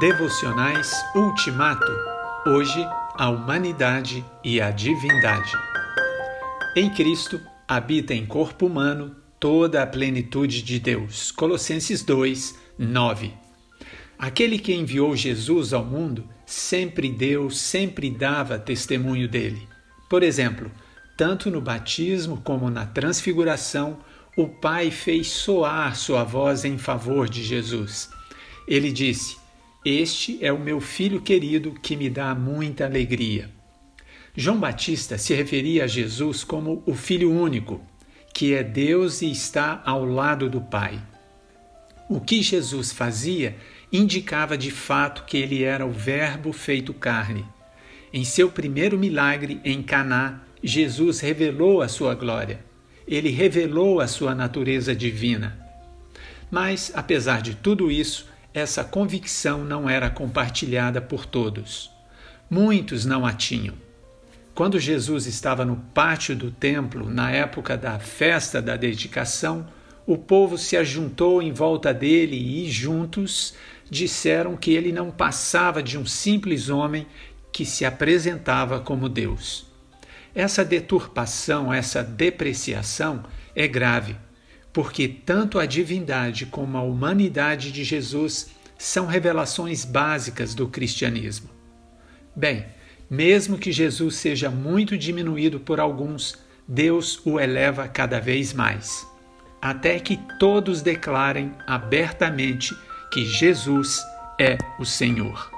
Devocionais Ultimato. Hoje, a humanidade e a divindade. Em Cristo habita em corpo humano toda a plenitude de Deus. Colossenses 2, 9. Aquele que enviou Jesus ao mundo sempre deu, sempre dava testemunho dele. Por exemplo, tanto no batismo como na transfiguração, o Pai fez soar sua voz em favor de Jesus. Ele disse: este é o meu filho querido que me dá muita alegria. João Batista se referia a Jesus como o Filho único, que é Deus e está ao lado do Pai. O que Jesus fazia indicava de fato que ele era o Verbo feito carne. Em seu primeiro milagre em Caná, Jesus revelou a sua glória. Ele revelou a sua natureza divina. Mas, apesar de tudo isso, essa convicção não era compartilhada por todos. Muitos não a tinham. Quando Jesus estava no pátio do templo, na época da festa da dedicação, o povo se ajuntou em volta dele e, juntos, disseram que ele não passava de um simples homem que se apresentava como Deus. Essa deturpação, essa depreciação é grave porque tanto a divindade como a humanidade de Jesus são revelações básicas do cristianismo. Bem, mesmo que Jesus seja muito diminuído por alguns, Deus o eleva cada vez mais, até que todos declarem abertamente que Jesus é o Senhor.